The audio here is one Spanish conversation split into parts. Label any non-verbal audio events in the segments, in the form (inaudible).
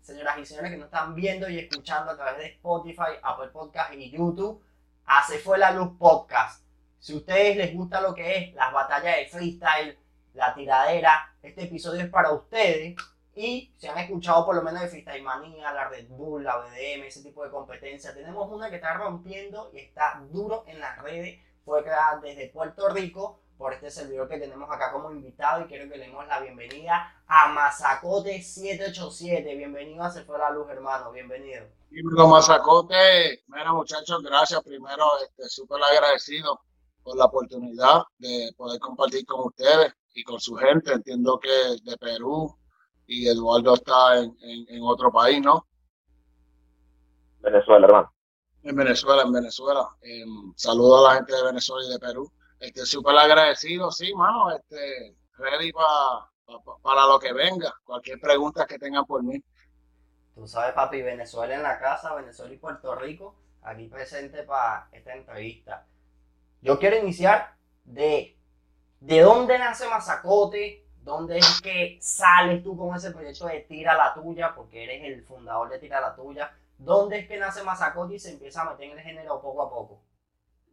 Señoras y señores que nos están viendo y escuchando a través de Spotify, Apple Podcast y YouTube. Hace fue la luz podcast. Si a ustedes les gusta lo que es las batallas de freestyle, la tiradera, este episodio es para ustedes. Y si han escuchado por lo menos de Freestyle Manía, la Red Bull, la BDM, ese tipo de competencia, tenemos una que está rompiendo y está duro en las redes. Fue creada desde Puerto Rico por este servidor que tenemos acá como invitado y quiero que le demos la bienvenida a Mazacote 787. Bienvenido a Se fue la luz, hermano. Bienvenido. Dímelo, Mazacote. Mira, muchachos, gracias. Primero, este, súper agradecido por la oportunidad de poder compartir con ustedes y con su gente. Entiendo que de Perú y Eduardo está en, en, otro país, ¿no? Venezuela, hermano. En Venezuela, en Venezuela. Eh, saludo a la gente de Venezuela y de Perú. Este, súper agradecido, sí, mano, este, ready para lo que venga, cualquier pregunta que tengan por mí. Tú sabes, papi, Venezuela en la casa, Venezuela y Puerto Rico, aquí presente para esta entrevista. Yo quiero iniciar de, de dónde nace Mazacote, dónde es que sales tú con ese proyecto de Tira la Tuya, porque eres el fundador de Tira la Tuya. ¿Dónde es que nace Mazacote y se empieza a meter en el género poco a poco?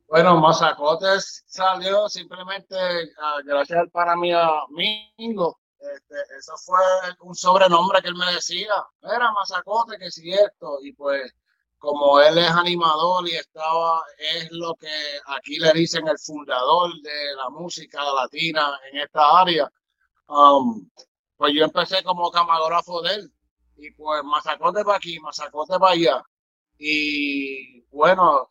Bueno, Mazacotes salió simplemente ah, gracias al para mí amigo. Este, eso fue un sobrenombre que él me decía. Era Mazacote, que si esto. Y pues, como él es animador y estaba, es lo que aquí le dicen el fundador de la música latina en esta área. Um, pues yo empecé como camarógrafo de él. Y pues Mazacote para aquí, Mazacote para allá. Y bueno,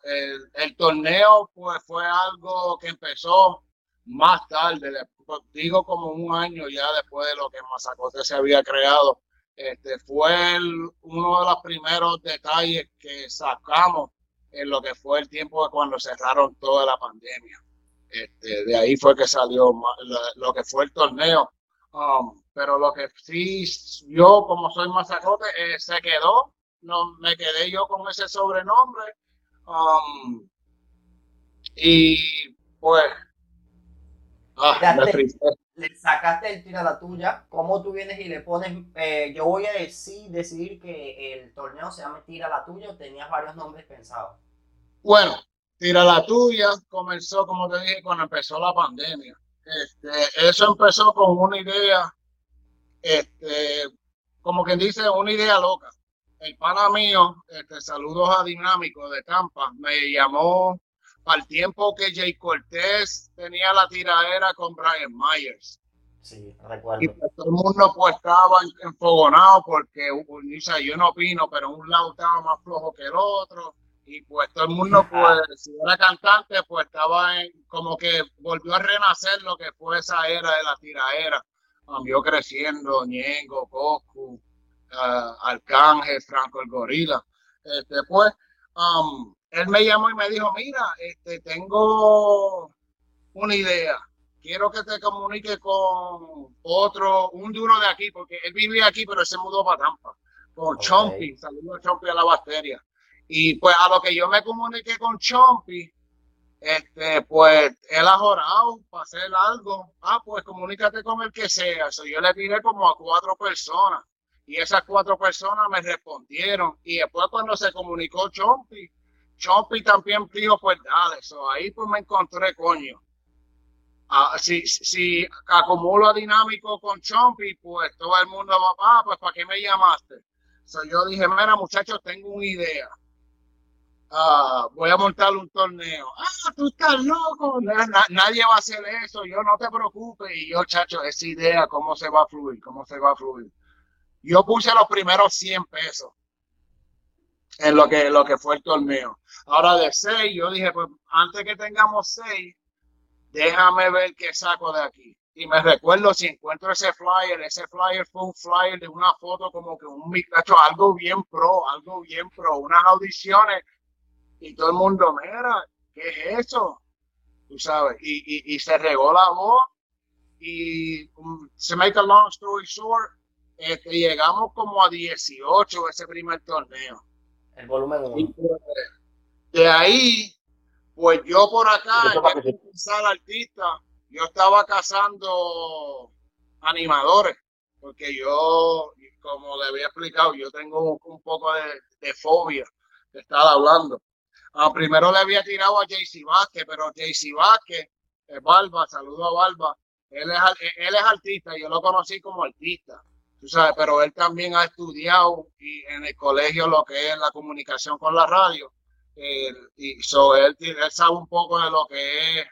el, torneo pues fue algo que empezó más tarde, digo como un año ya después de lo que Mazacote se había creado. Este fue uno de los primeros detalles que sacamos en lo que fue el tiempo de cuando cerraron toda la pandemia. Este, de ahí fue que salió lo, que fue el torneo. Um, pero lo que sí, yo como soy Mazacote, eh, se quedó no me quedé yo con ese sobrenombre. Um, y pues, ah, le sacaste el tira la tuya. ¿Cómo tú vienes y le pones? Eh, yo voy a decir, decidir que el torneo se llame Tira la tuya o tenías varios nombres pensados. Bueno, Tira la tuya comenzó, como te dije, cuando empezó la pandemia. Este, eso empezó con una idea, este, como quien dice, una idea loca el pana mío, este, saludos a Dinámico de Tampa, me llamó al tiempo que Jay Cortés tenía la tiradera con Brian Myers. Sí, recuerdo. Y pues, todo el mundo pues estaba enfogonado porque, yo no opino, pero un lado estaba más flojo que el otro. Y pues todo el mundo, pues, si era cantante, pues estaba en, como que volvió a renacer lo que fue esa era de la tiradera. Cambió creciendo, Ñengo, Coscu, uh, Arcángel, Franco el Gorila. Este, pues, um, él me llamó y me dijo, mira, este, tengo una idea. Quiero que te comunique con otro, un duro de aquí, porque él vivía aquí, pero él se mudó para Tampa, con Chompi. Saludos a Chompi a la bacteria. Y pues a lo que yo me comuniqué con Chompi, este, pues él ha jorado para hacer algo. Ah, pues comunícate con el que sea. yo le tiré como a cuatro personas y esas cuatro personas me respondieron. Y después cuando se comunicó Chompi, Chompi también dijo, pues dale, eso ahí pues me encontré, coño. Ah, si, si acumulo a dinámico con Chompi, pues todo el mundo va, ah, pues ¿para qué me llamaste? So, yo dije, mira muchachos, tengo una idea. Ah, voy a montar un torneo. Ah, tú estás loco. nadie va a hacer eso. Yo no te preocupes. Y yo, chacho, esa idea, cómo se va a fluir, cómo se va a fluir. Yo puse los primeros 100 pesos en lo que, lo que fue el torneo. Ahora de 6, yo dije, pues antes que tengamos 6, déjame ver qué saco de aquí. Y me recuerdo si encuentro ese flyer, ese flyer fue un flyer de una foto como que un muchacho, algo bien pro, algo bien pro, unas audiciones y todo el mundo, mira, ¿qué es eso? Tú sabes, y, y, se regó la voz y um, se make a long story short, este, llegamos como a 18 ese primer torneo. El volumen 1. Pues, de ahí, pues yo por acá, en artista, yo estaba cazando animadores, porque yo, como le había explicado, yo tengo un, poco de, fobia de estar hablando. Ah, primero le había tirado a JC Vázquez, pero JC Vázquez, eh, Barba, saludo a Barba, él es, él es artista, yo lo conocí como artista, pero él también ha estudiado y en el colegio lo que es la comunicación con la radio. y so, él, sabe un poco de lo que es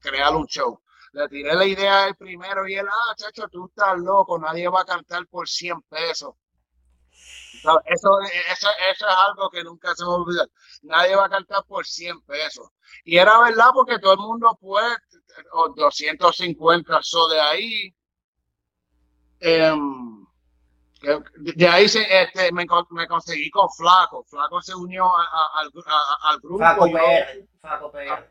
crear un show. Le tiré la idea del primero y él, ah, chacho, tú estás loco, nadie va a cantar por 100 pesos. Eso, eso, eso, es algo que nunca se me olvida. Nadie va a cantar por 100 pesos. Y era verdad porque todo el mundo puede, 250 so de ahí. Em, de ahí se, este, me, me, conseguí con Flaco. Flaco se unió al, al grupo. Flaco PR. Flaco PR.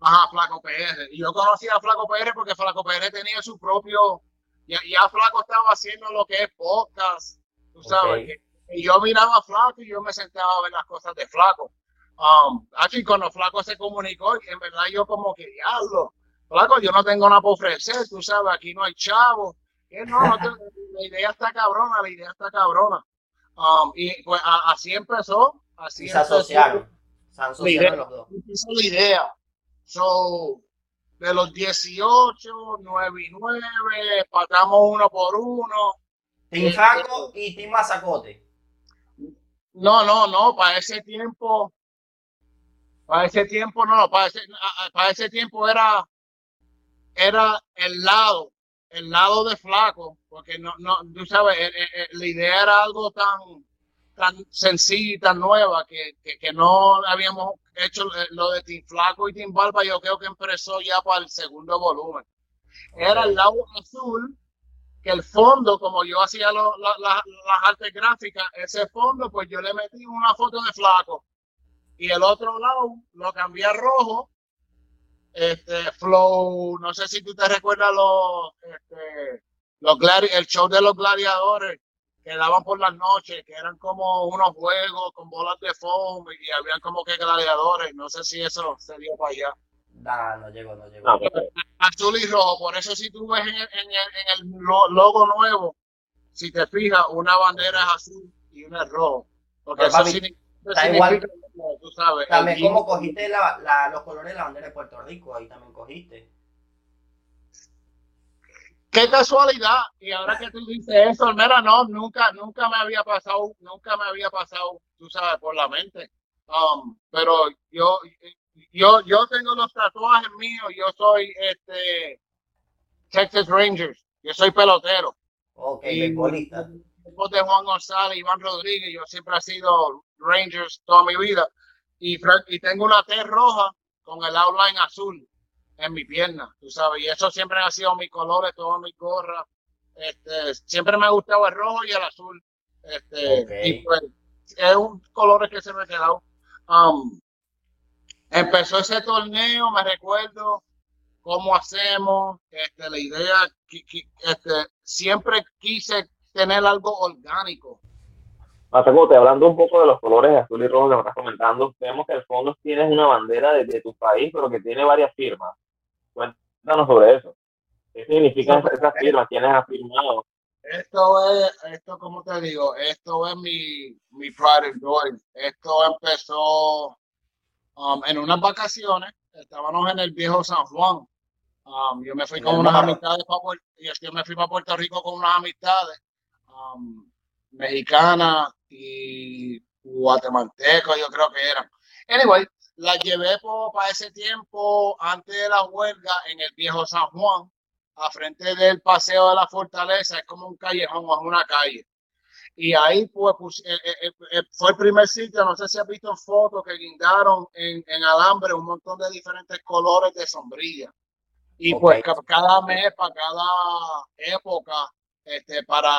Ajá, Flaco PR. Y yo conocía a Flaco PR porque Flaco PR tenía su propio. Ya, ya Flaco estaba haciendo lo que es podcast, tú sabes. Y yo miraba a Flaco y yo me sentaba a ver las cosas de Flaco. Um, aquí cuando Flaco se comunicó, en verdad yo como que diablo, Flaco, yo no tengo nada para ofrecer, tú sabes, aquí no hay chavo. No, la idea está cabrona, la idea está cabrona. Um, y pues así empezó. Así se asociaron. Se asociaron los dos. la idea. So, de los 18, 9 y 9, pagamos uno por uno. Team Franco y Team Mazacote. No, no, no, para ese tiempo, para ese tiempo, no, para ese, para ese tiempo era, era el lado, el lado de flaco, porque no, no, tú sabes, eh, eh, eh, la idea era algo tan, tan sencilla y tan nueva que, que no habíamos hecho lo de Team Flaco y Team Barba, yo creo que empezó ya para el segundo volumen. Era el lado azul, que el fondo, como yo hacía las artes gráficas, ese fondo, pues yo le metí una foto de Flaco. Y el otro lado lo cambié a rojo. Este, Flow, no sé si tú te recuerdas los, este, los el show de los gladiadores que daban por las noches, que eran como unos juegos con bolas de foam y habían como que gladiadores. No sé si eso se dio para allá. No, no llegó, no llegó. Azul y rojo, por eso si tú ves en el, en el, logo nuevo, si te fijas, una bandera es azul y una es rojo. Porque eso significa, igual. Tú sabes, también como cogiste la, la, los colores de la bandera de Puerto Rico, ahí también cogiste. qué casualidad. Y ahora que tú dices eso, mira, no, nunca, nunca me había pasado, nunca me había pasado, tú sabes, por la mente. Um, pero yo, yo, yo tengo los tatuajes míos, yo soy este Texas Rangers, yo soy pelotero. Ok, y, de Juan González, Iván Rodríguez, yo siempre he sido Rangers toda mi vida. Y, y tengo una T roja con el outline azul en mi pierna, tú sabes, y eso siempre ha sido mi colores, todas mis gorras. Este, siempre me ha gustado el rojo y el azul. Este, y pues, es un color que se me ha quedado. Um, empezó ese torneo, me recuerdo cómo hacemos, este, la idea, este, siempre quise tener algo orgánico. Masacote, hablando un poco de los colores azul y rojo que me estás comentando, vemos que el fondo tienes una bandera de, tu país, pero que tiene varias firmas. Cuéntanos sobre eso. ¿Qué significan esas firmas? ¿Quiénes han firmado? Esto es, esto como te digo, esto es mi, mi Pride and Joy. Esto empezó um, en unas vacaciones, estábamos en el viejo San Juan. Um, yo me fui con unas amistades para, yo me fui para Puerto Rico con unas amistades um, mexicanas y guatemaltecos, yo creo que eran. Anyway, la llevé para ese tiempo, antes de la huelga, en el viejo San Juan, a frente del paseo de la fortaleza, es como un callejón, es una calle. Y ahí pues, eh, eh, eh, fue el primer sitio, no sé si has visto fotos que guindaron en, en, alambre un montón de diferentes colores de sombrilla. Y pues cada mes, para cada época, este, para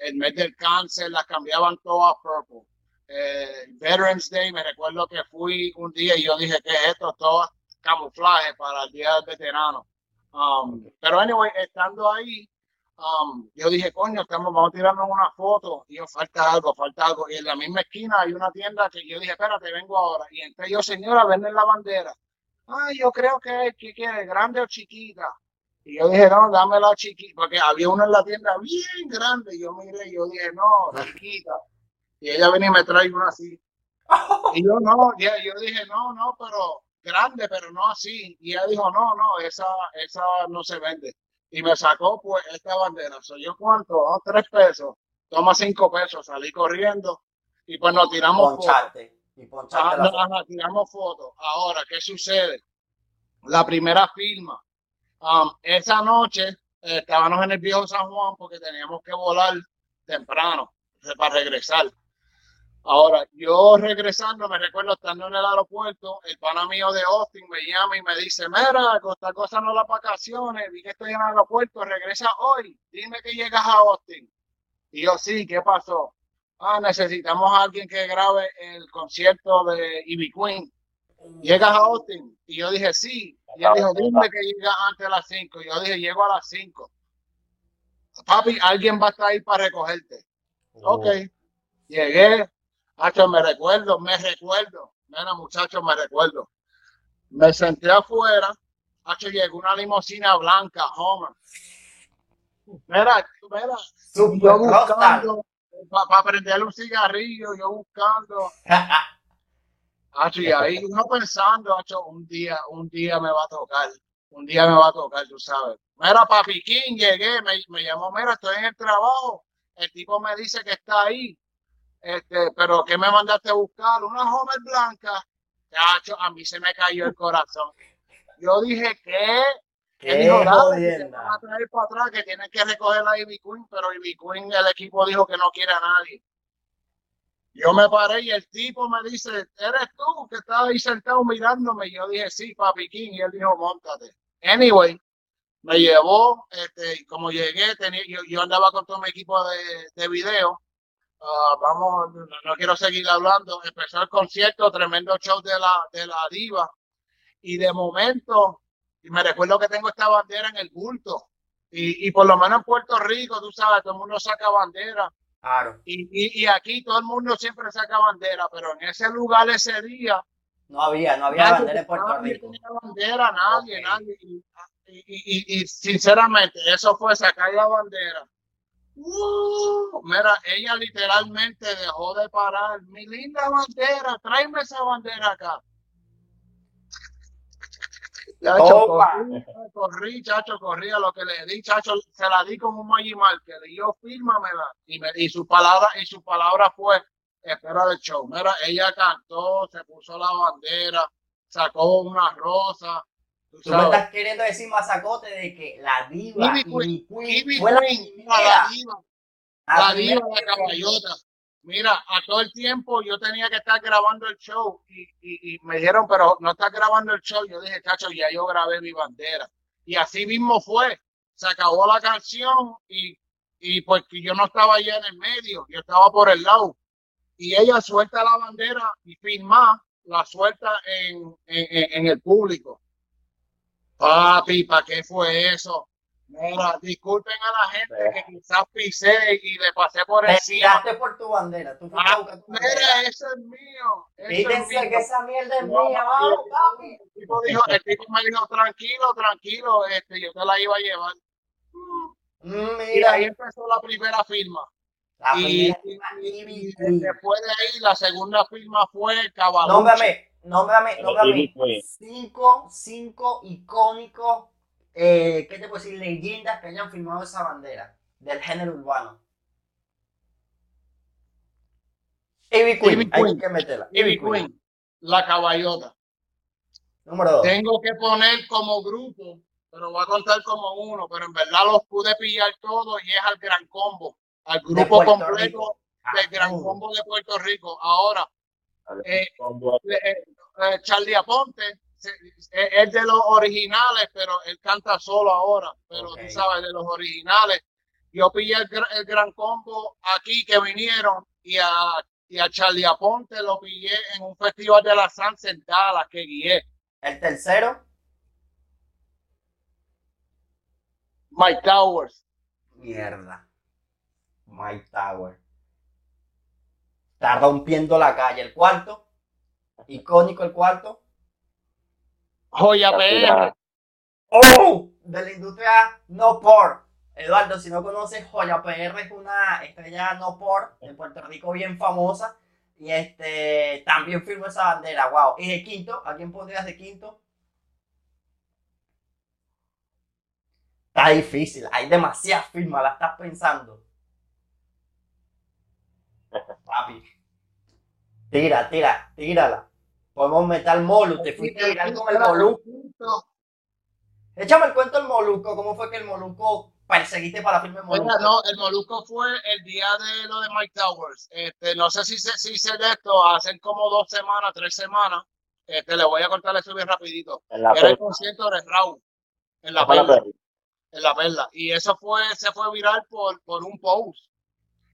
el mes del cáncer, las cambiaban todas purple eh, Veterans Day, me recuerdo que fui un día y yo dije que esto todo camuflaje para el Día del Veterano. Um, pero anyway, estando ahí, um, yo dije, coño, estamos, vamos a tirarnos una foto. Y yo, falta algo, falta algo. Y en la misma esquina hay una tienda que yo dije, espérate, vengo ahora. Y entré yo, señora, venden la bandera. Ay, yo creo que, que quiere, grande o chiquita. Y yo dije, no, dame la chiquita, porque había una en la tienda bien grande. Y yo miré, yo dije, no, chiquita. Y ella viene y me trae una así. (laughs) Y yo no, ya, yo dije, no, no, pero grande, pero no así. Y ella dijo, no, no, esa, esa no se vende. Y me sacó pues esta bandera. Soy yo cuánto, oh, tres pesos. Toma cinco pesos, salí corriendo y pues nos tiramos Poncharte. fotos. Y poncharte Ah, no, foto. tiramos fotos. Ahora, ¿qué sucede? La primera firma. Um, esa noche eh, estábamos en el viejo San Juan porque teníamos que volar temprano para regresar. Ahora, yo regresando, me recuerdo estando en el aeropuerto, el pana mío de Austin me llama y me dice, mira, Costa Cosa no las vacaciones, vi que estoy en el aeropuerto, regresa hoy, dime que llegas a Austin. Y yo, sí, ¿qué pasó? Ah, necesitamos a alguien que grabe el concierto de Ivy Queen. ¿Llegas a Austin? Y yo dije, sí. Y él dijo, dime que llega antes de las 5. Y yo dije, llego a las 5. Papi, alguien va a estar ahí para recogerte. Ok. Llegué. Hacho, me recuerdo, me recuerdo. Mira, muchachos, me recuerdo. Me senté afuera. Hacho, llegó una limusina blanca, Homer. Mira, mira. Super Yo buscando, para prenderle un cigarrillo, yo buscando. (laughs) Y (laughs) ahí uno pensando, un día, un día me va a tocar, un día me va a tocar, tú sabes. Mira, Papi King, llegué, me, me llamó, mira, estoy en el trabajo. El tipo me dice que está ahí. Este, pero ¿qué me mandaste a buscar? Una Homer blanca. A mí se me cayó el corazón. Yo dije, ¿qué? Qué dijo, jodienda. van a traer para atrás, que tienen que recoger la Ivy Queen, pero Ivy Queen, el equipo dijo que no quiere a nadie. Yo me paré y el tipo me dice, ¿eres tú que estás ahí sentado mirándome? Y yo dije, sí, papi King. Y él dijo, montate. Anyway, me llevó, este, como llegué, tenía, yo, yo andaba con todo mi equipo de, de video. Ah, vamos, no, no quiero seguir hablando. Empezó el concierto, tremendo show de la, de la diva. Y de momento, y me recuerdo que tengo esta bandera en el bulto. Y, y por lo menos en Puerto Rico, tú sabes, todo el mundo saca bandera. Claro. Y, y, y aquí todo el mundo siempre saca bandera, pero en ese lugar ese día, No había, no había nadie- bandera en Puerto nadie Rico. tenía bandera, nadie, nadie. Y, y, y- y sinceramente, eso fue sacar la bandera. ¡Uh! mira, ella literalmente dejó de parar. Mi linda bandera, tráeme esa bandera acá. Chacho, corrí, corrí, chacho, corrí a lo que le di, chacho, se la di con un Magic Marker y yo fírmamela. Y, me, y su palabra, y su palabra fue espera del show. Mira, ella cantó, se puso la bandera, sacó una rosa. Tú Tú me estás queriendo decir, mazacote, de que la diva fue la primera. la diva, la la diva, que- caballota. Mira, a todo el tiempo yo tenía que estar grabando el show y, y, me dijeron, pero no estás grabando el show. Yo dije, chacho, ya yo grabé mi bandera. Y así mismo fue. Se acabó la canción y, y pues yo no estaba allá en el medio, yo estaba por el lado. Y ella suelta la bandera y firma, la suelta en, en- en el público. Papi, ¿para qué fue eso? Mira, disculpen a la gente que quizás pisé y le pasé por Te encima. tiraste por tu bandera. Tú Ah, tu bandera. eso es mío. Es Fíjense que esa mierda es No, mía, vamos, el- papi. El tipo, dijo, el tipo me dijo, tranquilo, tranquilo, este, yo te la iba a llevar. Mm, Y Mira, ahí empezó la primera firma. la Y, primera y- Ivy y Queen. después de ahí, la segunda firma fue Cabalucci. Nómbrame, nómbrame, nómbrame Queen. cinco, cinco icónicos, eh, ¿qué te puedo decir? Leyendas que hayan firmado esa bandera del género urbano. Ivy Queen, Ivy hay Queen. que meterla. Ivy Queen, la caballota. Número dos. Tengo que poner como grupo, pero voy a contar como uno, pero en verdad los pude pillar todos y es al gran combo, al grupo completo Rico. del gran combo de Puerto Rico. Ahora, Eh, eh, eh, Charlie Aponte es de los originales, pero él canta solo ahora. Pero tú sabes, de los originales. Yo pillé el, el gran combo aquí que vinieron y a, y a Charlie Aponte lo pillé en un festival de la salsa en Dallas que guié. El tercero, Mike Towers. mierda. Mike Tower. Está rompiendo la calle. El cuarto, icónico el cuarto. Joya PR. ¡Oh! de la industria no por. Eduardo, si no conoces, Joya PR es una estrella no por en Puerto Rico bien famosa. Y este también firmó esa bandera, wow. Y de quinto, ¿a quién pondrías de quinto? Está difícil, hay demasiadas firmas, la estás pensando. (laughs) Papi. Tira, tira, tírala. Podemos meter al Molu, te fuiste a tirar con el Molusco. Échame el cuento del Molusco, ¿cómo fue que el Molusco perseguiste para firma del Molusco? no, el Molusco fue el día de lo de Mike Towers. Este, no sé si se si sé de esto, hace como dos semanas, tres semanas. Este, le voy a contar eso bien rapidito. Era el concierto de Raúl en la perla. En la perla. Y eso fue, se fue viral por, por un post.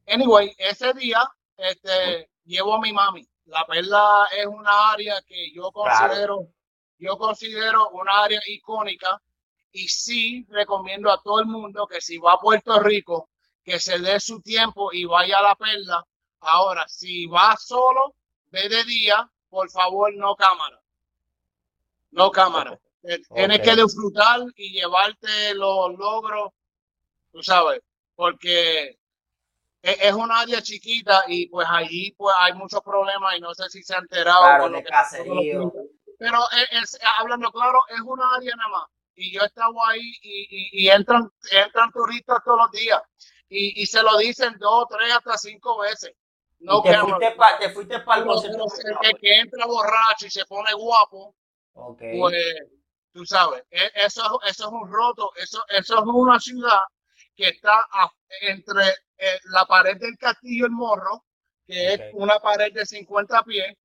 Anyway, ese día, este, llevo a mi mami. La perla es una área que yo considero, yo considero una área icónica y sí recomiendo a todo el mundo que si va a Puerto Rico, que se dé su tiempo y vaya a la perla. Ahora, si va solo, ve de día, por favor, no cámara. No cámara. Tienes que disfrutar y llevarte los logros, tú sabes, porque es un área chiquita y pues allí pues hay muchos problemas y no sé si se ha enterado con lo que pero es, hablando claro es una área nada más. Y yo estaba ahí y, y, entran entran turistas todos los días. Y, y, se lo dicen dos tres hasta cinco veces. No te, fuiste pa, te fuiste para el el que entra borracho y se pone guapo pues tú sabes e, eso eso es un roto eso eso es una ciudad que está entre eh, la pared del castillo El Morro, que es una pared de 50 pies,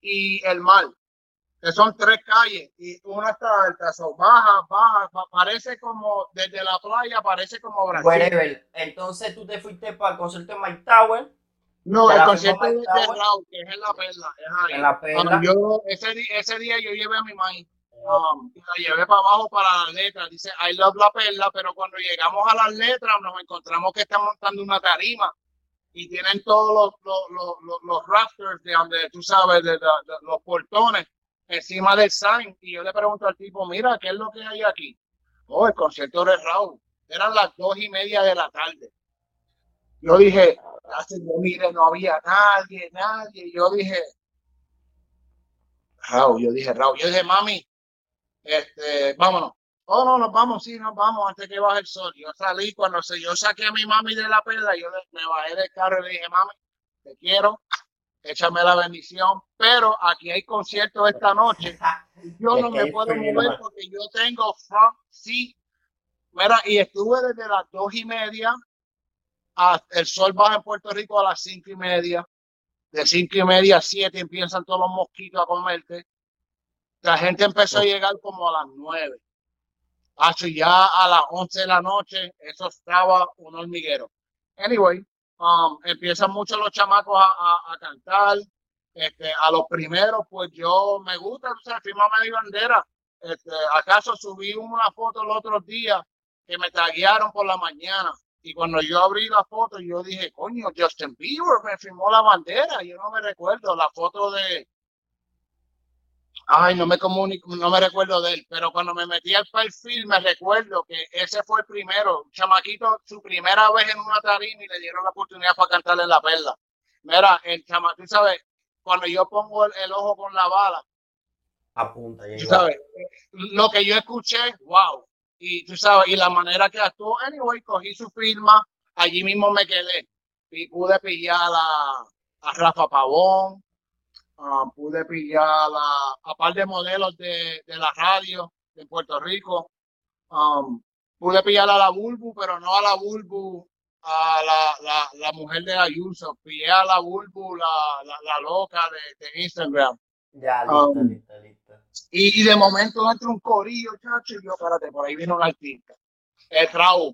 y el mar, que son tres calles, y una está alta, son baja, baja, parece como, desde la playa, parece como Brasil. Entonces tú te fuiste para el concierto de Mike Tower. No, el concierto de, Raúl, que es en la perla, En la perla. yo, ese, ese día yo llevé a mi maíz Um, llevé para abajo para las letras. Dice I love la perla, pero cuando llegamos a las letras nos encontramos que están montando una tarima y tienen todos los, los, los, los rafters de donde tú sabes, de, los portones encima del sign. Y yo le pregunto al tipo, mira, ¿qué es lo que hay aquí? Oh, el concierto de Raúl. Eran las dos y media de la tarde. Yo dije, mire, no había nadie, nadie. Yo dije, Raúl, yo dije, Raúl, yo dije, mami, este, vámonos. Oh, no, nos vamos, sí, nos vamos antes que baje el sol. Yo salí cuando se, yo saqué a mi mami de la perla, yo me bajé del carro y le dije, mami, te quiero, échame la bendición, pero aquí hay concierto esta noche. Yo no me puedo mover porque yo tengo front seat. Mira, y estuve desde las dos y media, hasta el sol baja en Puerto Rico a las cinco y media. De cinco y media a siete empiezan todos los mosquitos a comerte la gente empezó a llegar como a las nueve. Hasta ya a las once de la noche, eso estaba un hormiguero. Anyway, um, empiezan muchos los chamacos a, cantar. Este, a los primeros, pues yo me gusta, o sea, firmame mi bandera. Este, acaso subí una foto el otro día que me taguearon por la mañana. Y cuando yo abrí la foto, yo dije, coño, Justin Bieber me firmó la bandera. Yo no me recuerdo la foto de, Ay, no me comunico, no me recuerdo de él, pero cuando me metí al perfil me recuerdo que ese fue el primero, chamaquito, su primera vez en una tarima y le dieron la oportunidad para cantarle la perla. Mira, el chamaquito, ¿sabes? Cuando yo pongo el, ojo con la bala, apunta. Y sabes, lo que yo escuché, wow. Y tú sabes, y la manera que actuó, anyway, cogí su firma, allí mismo me quedé. Y pude pillar a, a Rafa Pavón, Ah, pude pillar a, a par de modelos de, de, la radio de Puerto Rico. Um, pude pillar a la Bulbu, pero no a la Bulbu, a la, la, la mujer de Ayuso. Pillé a la Bulbu, la, la, loca de, de, Instagram. Ya, listo, um, listo, listo. Y, y, de momento entra un corillo, chacho, y yo, espérate, por ahí viene un artista. Es Raúl.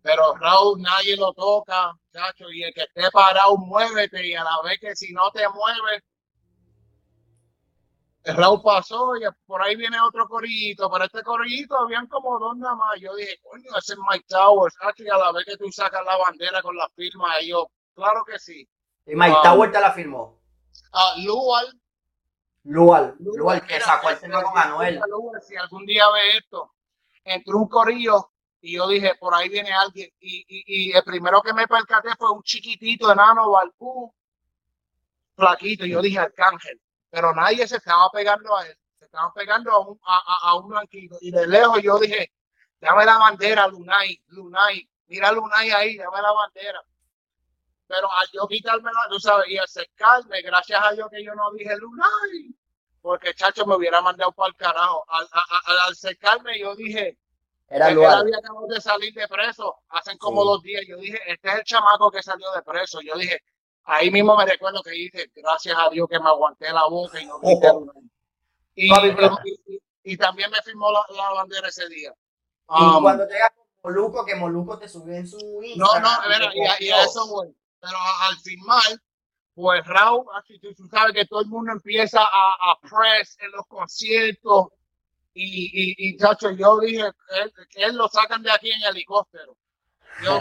Pero Raúl nadie lo toca, chacho, y el que esté parado, muévete, y a la vez que si no te mueves, Raúl pasó y por ahí viene otro corillito, pero este corillito habían como dos nada más. Yo dije, coño, ese es Mike Towers, y a la vez que tú sacas la bandera con la firma, y yo, claro que sí. ¿Y Mike Towers te la firmó? Uh, Lual. Lual, Lual, que sacó el tema con Manuel. si algún día ve esto, entró un corillo y yo dije, por ahí viene alguien. Y, y, y el primero que me percaté fue un chiquitito enano, balcú, flaquito. Y yo dije, Arcángel. Pero nadie se estaba pegando a él. Se estaban pegando a un, a, a un blanquito. Y de lejos yo dije, dame la bandera, Lunay, Lunay. Mira Lunay ahí, dame la bandera. Pero al yo quitarme la, tú sabes, y acercarme, gracias a Dios que yo no dije Lunay, porque chacho me hubiera mandado para el carajo. Al, al, al acercarme yo dije, Era él Luar. había acabado de salir de preso hace como Sí. dos días. Yo dije, este es el chamaco que salió de preso. Yo dije, ahí mismo me recuerdo que dije, gracias a Dios que me aguanté la boca y no grité Ojo. Lunay. Y, y- y- y también me firmó la, la bandera ese día. Y Um, cuando llegas con Moluco, que Moluco te subió en su no, Instagram. no, mira, te y, a- y a eso voy. Pero al firmar, pues Raúl, así tú, tú sabes que todo el mundo empieza a, a press en los conciertos. Y, y, y chacho, yo dije, él, él lo sacan de aquí en helicóptero. Yo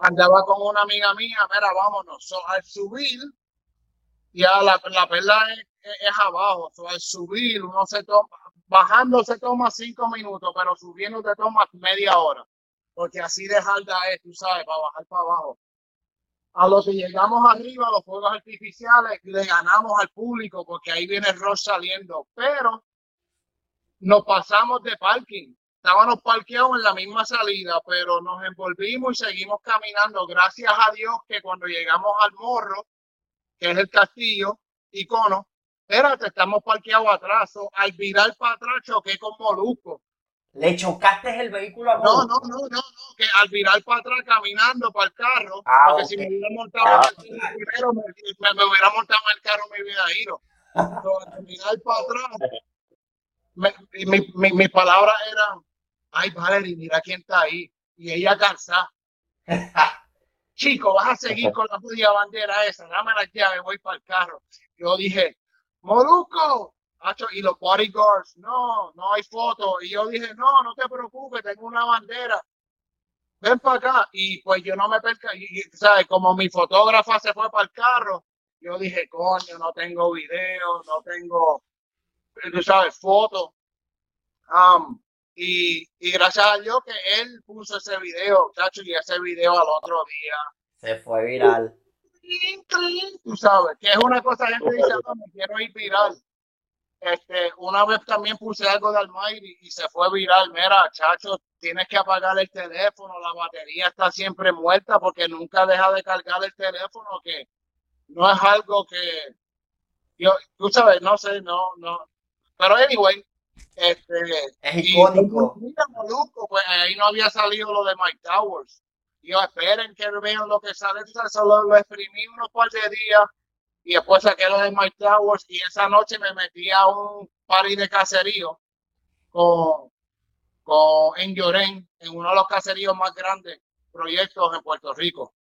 andaba con una amiga mía, mira, vámonos. So, al subir, ya la, la perla es, abajo. So, al subir, uno se toma, bajando se toma cinco minutos, pero subiendo te toma media hora. Porque así de jarda es, tú sabes, para bajar para abajo. A los que llegamos arriba, los fuegos artificiales, le ganamos al público porque ahí viene el saliendo. Pero nos pasamos de parking. Estábamos parqueados en la misma salida, pero nos envolvimos y seguimos caminando. Gracias a Dios que cuando llegamos al morro, que es el castillo, icono, espérate, estamos parqueados atrás. Al virar para atrás choqué con Molusco. Le chocaste el vehículo a No, no, no, no, no, que al virar para atrás caminando para el carro, Ah, porque si me hubiera montado Ah, el carro primero, me, me- me hubiera montado en el carro, me hubiera ido. (laughs) Pero al mirar para atrás, y mi, mi, mis palabras eran, ay, Valerie, mira quién está ahí. Y ella cansada. (laughs) Chico, vas a seguir con la judía bandera esa, dame las llaves, voy para el carro. Yo dije, Hacho, y los bodyguards, no, no hay foto. Y yo dije, no, no te preocupes, tengo una bandera. Ven para acá. Y pues yo no me perca, y, y, ¿sabes? Como mi fotógrafa se fue para el carro, yo dije, coño, no tengo video, no tengo, tú sabes, fotos. Um, y, y gracias a Dios que él puso ese video, chacho, y ese video al otro día. Se fue viral. Tú sabes, que es una cosa que gente dice, no, me quiero ir viral. Este, una vez también puse algo de Almighty y se fue viral. Mira, chacho, tienes que apagar el teléfono, la batería está siempre muerta porque nunca deja de cargar el teléfono, que no es algo que yo, tú sabes, no sé, no, no. Pero anyway, este, Es icónico. Molusco, pues ahí no había salido lo de Mike Towers. Y yo esperen que vean lo que sale, solo lo exprimí unos par de días y después saqué lo de Mike Towers y esa noche me metí a un party de caserío con, con en Llorén, en uno de los caseríos más grandes proyectos en Puerto Rico.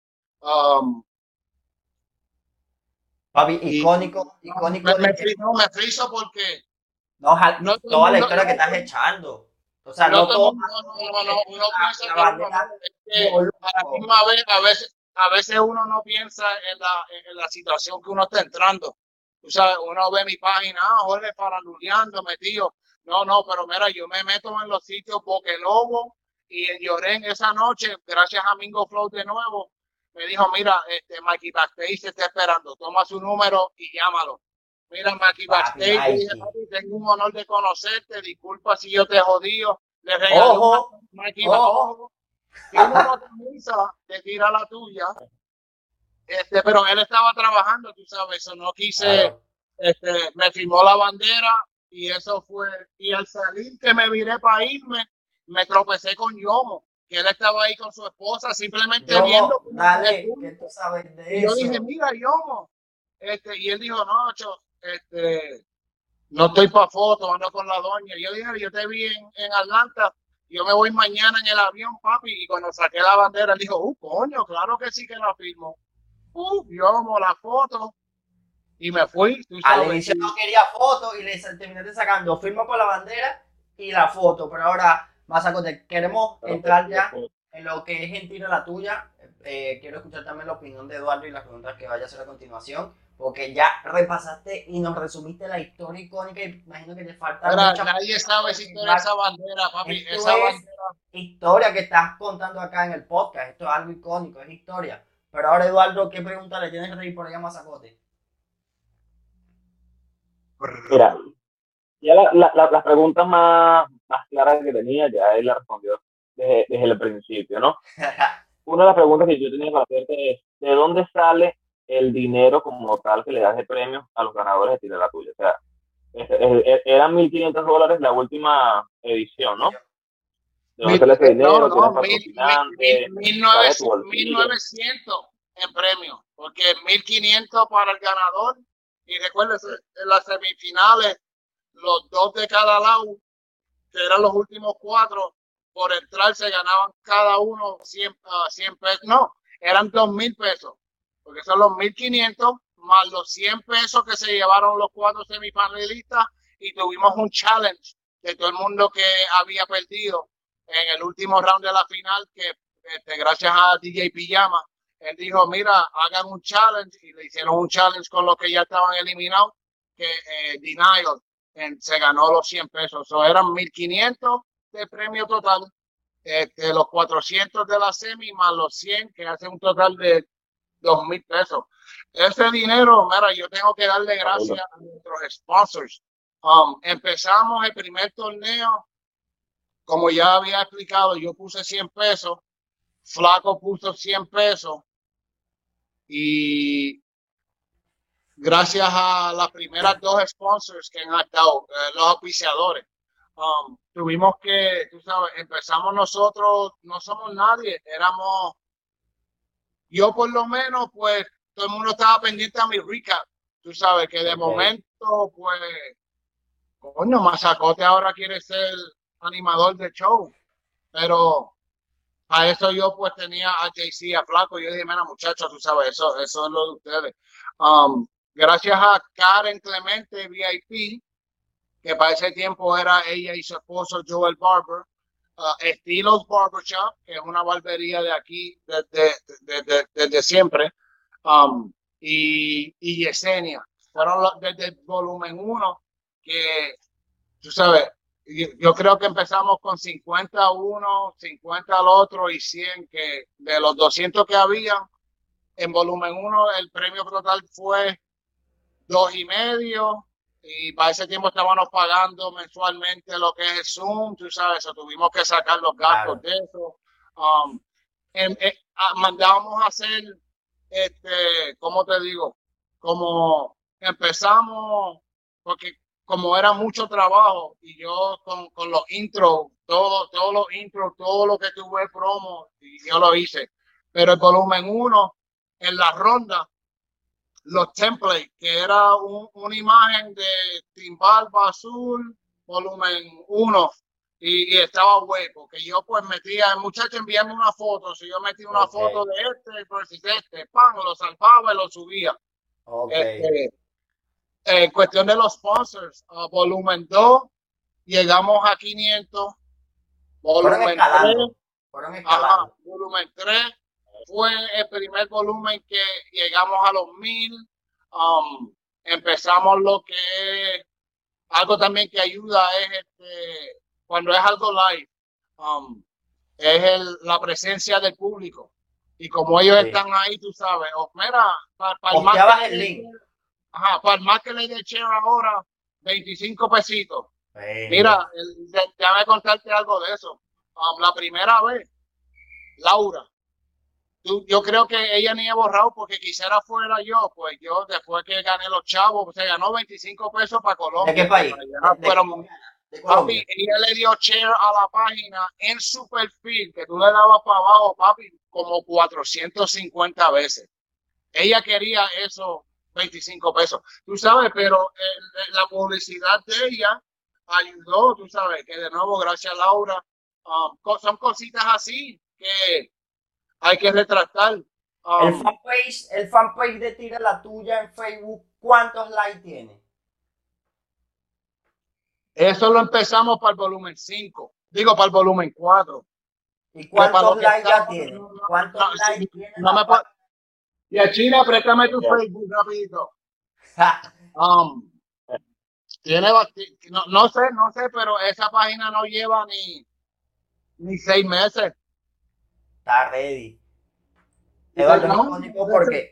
Um, Papi, y- icónico, icónico. me, me friso porque no, no el toda la historia que estás echando. O sea, no no el mundo- no, no, no, uno la- piensa la que es que a la misma vez, a veces, a veces uno no piensa en la, en la situación que uno está entrando. Tú sabes, uno ve mi página, ah, Jorge faranduleando, metido. No, no, pero mira, yo me meto en los sitios Boque Lobo y en Llorén esa noche, gracias a Mingo Flow de nuevo, me dijo, mira, este Mikey Backstage te está esperando, toma su número y llámalo. Mira, Papi, Backstage, Mikey. dije, "Papi, tengo un honor de conocerte, disculpa si yo te jodío. Le regalé Ojo, tiene una camisa de tira la tuya. Este, pero él estaba trabajando, tú sabes, eso no quise, Claro. este, me firmó la bandera y eso fue, y al salir que me viré para irme, me tropecé con Yomo, que él estaba ahí con su esposa, simplemente Yomo, viendo. dale, que tú sabes de y yo eso. dije, mira, Yomo, este, y él dijo, no, cho, este, no estoy para foto, ando con la doña. Yo dije, yo te vi en, en Atlanta, yo me voy mañana en el avión, papi, y cuando saqué la bandera, él dijo, uh, coño, claro que sí que la firmo. Uh, Yomo, la foto, y me fui, tú Al sabes. inicio no quería foto y le terminaste sacando firma por la bandera y la foto. Pero ahora, Mazacote, queremos entrar ya en lo que es en tiro la tuya. Eh, quiero escuchar también la opinión de Eduardo y las preguntas que vaya a hacer a continuación. Porque ya repasaste y nos resumiste la historia icónica y imagino que te falta Ahora, mucha nadie sabe si historia esa bandera, papi. Esto Esa es- bandera. historia que estás contando acá en el podcast. Esto es algo icónico, es historia. Pero ahora, Eduardo, ¿qué pregunta le tienes que reír por allá a Mazacote? Mira, ya la, la, la- las preguntas más, más claras que tenía, ya él la respondió desde, desde el principio, ¿no? (laughs) Una de las preguntas que yo tenía para hacerte es, ¿de dónde sale el dinero como tal que le das de premio a los ganadores de Tira la Tuya? O sea, es- es- es- eran 1.500 dólares la última edición, ¿no? ¿De sale ese dinero? No, no, ¿Tienes mil- patrocinante? mil- mil ¿Sale de nueve- tu bolsillo? 1900 en premio, porque 1500 para el ganador. Y recuerden, en las semifinales, los dos de cada lado, que eran los últimos cuatro, por entrar se ganaban cada uno 100, ah, 100 pesos. No, eran 2000 pesos, porque son los 1500 más los 100 pesos que se llevaron los cuatro semifinalistas y tuvimos un challenge de todo el mundo que había perdido en el último round de la final, que este, gracias a DJ Pijama, él dijo, mira, hagan un challenge y le hicieron un challenge con los que ya estaban eliminados, que eh, Denial en- se ganó los 100 pesos. So, eran 1500 de premio total, este, los 400 de la semi más los 100, que hace un total de 2000 pesos. Ese dinero, mira, yo tengo que darle gracias a nuestros sponsors. Um, empezamos el primer torneo, como ya había explicado, yo puse 100 pesos, Flaco puso 100 pesos y gracias a las primeras dos sponsors que han estado, eh, los auspiciadores, um, tuvimos que, tú sabes, empezamos nosotros, no somos nadie, éramos, yo por lo menos, pues, todo el mundo estaba pendiente a mi recap, tú sabes, que de momento, pues, coño, Mazacote ahora quiere ser animador de show, pero a eso yo pues tenía a JC, a Flaco, yo dije, mira muchachos, tú sabes, eso, eso es lo de ustedes. Um, gracias a Karen Clemente, VIP, que para ese tiempo era ella y su esposo Joel Barber, uh, Estilos Barbershop, que es una barbería de aquí desde, siempre, um, y, y Yesenia. Fueron los- desde el volumen 1 que, tú sabes, yo, yo creo que empezamos con 50 uno, 50 al otro y 100 que de los 200 que había en volumen 1 el premio total fue dos y medio y para ese tiempo estábamos pagando mensualmente lo que es el Zoom, tú sabes, o tuvimos que sacar los gastos Claro. de eso. Um, en- en- a- mandábamos a hacer, este, ¿cómo te digo? Como empezamos, porque como era mucho trabajo y yo con, con los intros, todo, todos los intros, todo lo que tuve promo, y yo lo hice. Pero el volumen 1, en la ronda, los templates, que era un- una imagen de Timbalba Azul, volumen 1, y, y estaba hueco, que yo pues metía, el muchacho enviarme una foto, si yo metía una foto de este versus este, pan, lo salvaba y lo subía. Ok. Este, en cuestión de los sponsors, uh, volumen 2, llegamos a 500. Fueron Volumen escalando. 3, Fueron ajá, escalando. volumen 3 fue el primer volumen que llegamos a los 1000. Um, empezamos lo que es algo también que ayuda es este, cuando es algo live, um, es el- la presencia del público. Y como ellos Sí. están ahí, tú sabes, oh, mira, para, para el más que el le- link. Ajá, para el más que le dé share ahora, 25 pesitos. Mira, el- de- déjame contarte algo de eso. Um, la primera vez, Laura, tú- yo creo que ella ni he borrado porque quisiera fuera yo, pues yo después que gané los chavos, se ganó 25 pesos para Colombia. ¿De qué país? Fueron- de Papi, ella le dio share a la página en su perfil, que tú le dabas para abajo, papi, como 450 veces. Ella quería eso, 25 pesos. Tú sabes, pero eh, la publicidad de ella ayudó, tú sabes, que de nuevo, gracias Laura, um, son cositas así que hay que retratar. Um, El fanpage, el fanpage de Tira la Tuya en Facebook, ¿cuántos likes tiene? eso lo empezamos para el volumen 5, digo para el volumen 4. ¿Y cuántos likes ya tiene? no, ¿Cuántos no, sí, likes tiene? no me? Y a China, préstame tu. Facebook rapidito. (laughs) Um, tiene no, no sé, no sé, pero esa página no lleva ni, ni seis meses. Está ready. Eduardo, no, porque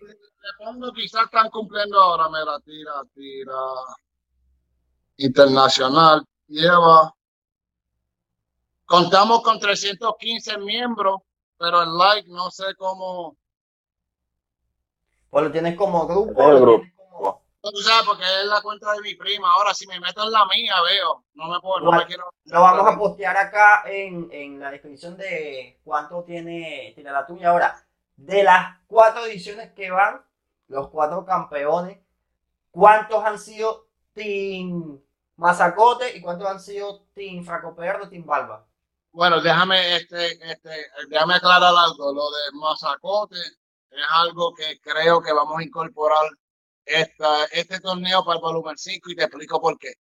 quizás están cumpliendo ahora, me la tira, tira. Internacional lleva. Contamos con 315 miembros, pero el like no sé cómo. Pues lo tienes como grupo. Tú sabes, porque es la cuenta de mi prima. Ahora, si me meto en la mía, veo. No me puedo, no me quiero. Lo vamos a postear acá en, en la descripción de cuánto tiene, tiene la tuya. Ahora, de las cuatro ediciones que van, los cuatro campeones, ¿cuántos han sido Team Mazacote y cuántos han sido Team Fracoperdo, Team Balba? Bueno, déjame, este, este, déjame aclarar algo. Lo de Mazacote es algo que creo que vamos a incorporar esta, este torneo para el volumen 5 y te explico por qué.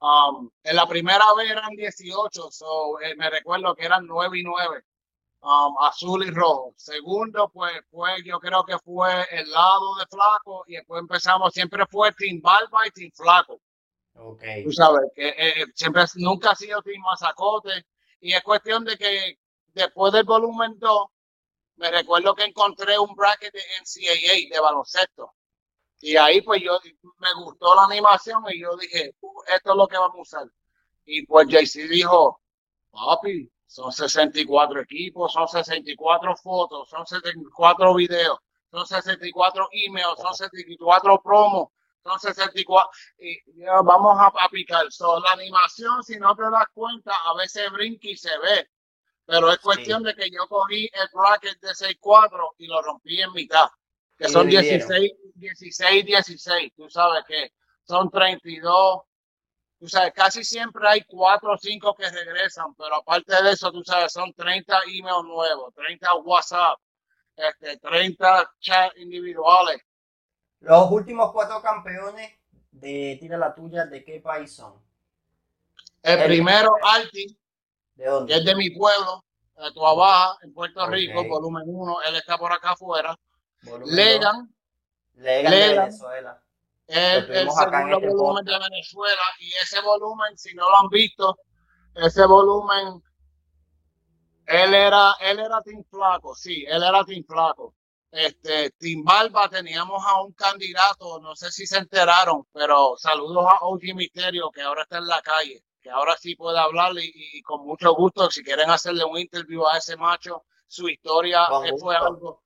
Um, en la primera vez eran 18, so, eh, me recuerdo que eran 9 y 9, um, azul y rojo. Segundo, pues, pues yo creo que fue el lado de Flaco y después empezamos, siempre fue Team Balba y Team Flaco. Okay. Tú sabes, que eh, siempre, nunca ha sido Team Mazacote y es cuestión de que después del volumen 2, me recuerdo que encontré un bracket de NCAA de baloncesto y ahí pues yo me gustó la animación y yo dije, uh, esto es lo que vamos a usar. Y pues JC dijo, papi, son 64 equipos, son 64 fotos, son 64 videos, son 64 emails, son 64 promos, son 64. Y vamos a, aplicar. So, la animación, si no te das cuenta, a veces brinca y se ve. Pero es cuestión de que yo cogí el bracket de 6-4 y lo rompí en mitad que son 16, 16, 16, tú sabes que son 32, tú sabes, casi siempre hay 4 o 5 que regresan, pero aparte de eso, tú sabes, son 30 emails nuevos, 30 WhatsApp, este, 30 chat individuales. Los últimos cuatro campeones de Tira la Tuya, ¿de qué país son? El, primero, Alti, ¿De dónde? que es de mi pueblo, de Tuabaja, en Puerto Rico, volumen 1, él está por acá afuera. Legan. Legan, de Venezuela. El, el segundo este volumen de Venezuela. Y ese volumen, si no lo han visto, ese volumen, él era, él era Team Flaco, sí, él era Team Flaco. Este, Team Barba teníamos a un candidato, no sé si se enteraron, pero saludos a OG Misterio, que ahora está en la calle, que ahora sí puede hablar y, con mucho gusto, si quieren hacerle un interview a ese macho, su historia fue algo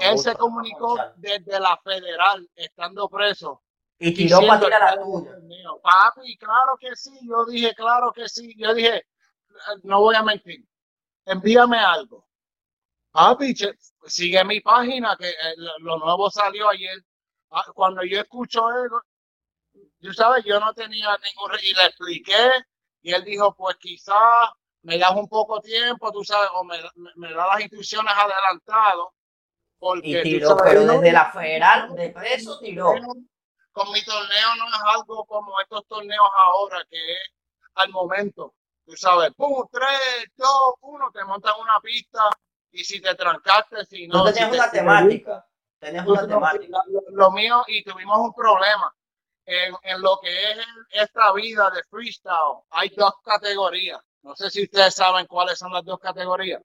él se comunicó desde la federal, estando preso. Y tiró para tirar la tuya. Papi, claro que sí. Yo dije, claro que sí. Yo dije, no voy a mentir. Envíame algo. Papi, sigue mi página, que eh, lo nuevo salió ayer. Ah, cuando yo escucho eso, tú sabes, yo no tenía ningún... Y le expliqué, y él dijo, pues quizás me das un poco tiempo, tú sabes, o me, me, da las instrucciones adelantado y tiró, pero desde la federal de preso tiró. Con mi torneo no es algo como estos torneos ahora, que es al momento. Tú sabes, pum, tres, dos, uno, te montan una pista y si te trancaste, si no. Tú tenías una temática. Tenías una temática. Lo, mío, y tuvimos un problema. En, en, lo que es esta vida de freestyle, hay dos categorías. No sé si ustedes saben cuáles son las dos categorías.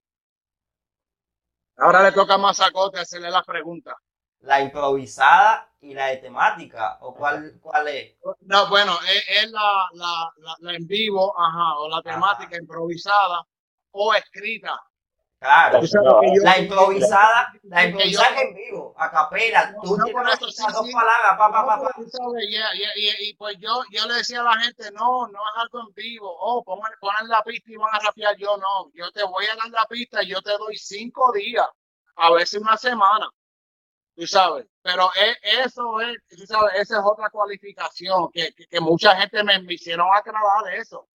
Ahora le toca a Mazacote hacerle las preguntas. La improvisada y la de temática, ¿o cuál, cuál es? No, bueno, es, la, la, la, en vivo, ajá, o la temática improvisada o escrita. Claro, la improvisada, la improvisada en vivo, a capela, tú no, tienes dos palabras, pa, pa, pa, Y, pues yo, yo le decía a la gente, no, no es algo en vivo, oh, pongan, la pista y van a rapear, yo no, yo te voy a dar la pista y yo te doy cinco días, a veces una semana, tú sabes, pero eso es, tú sabes, esa es otra cualificación, que, que, mucha gente me, me hicieron aclarar eso.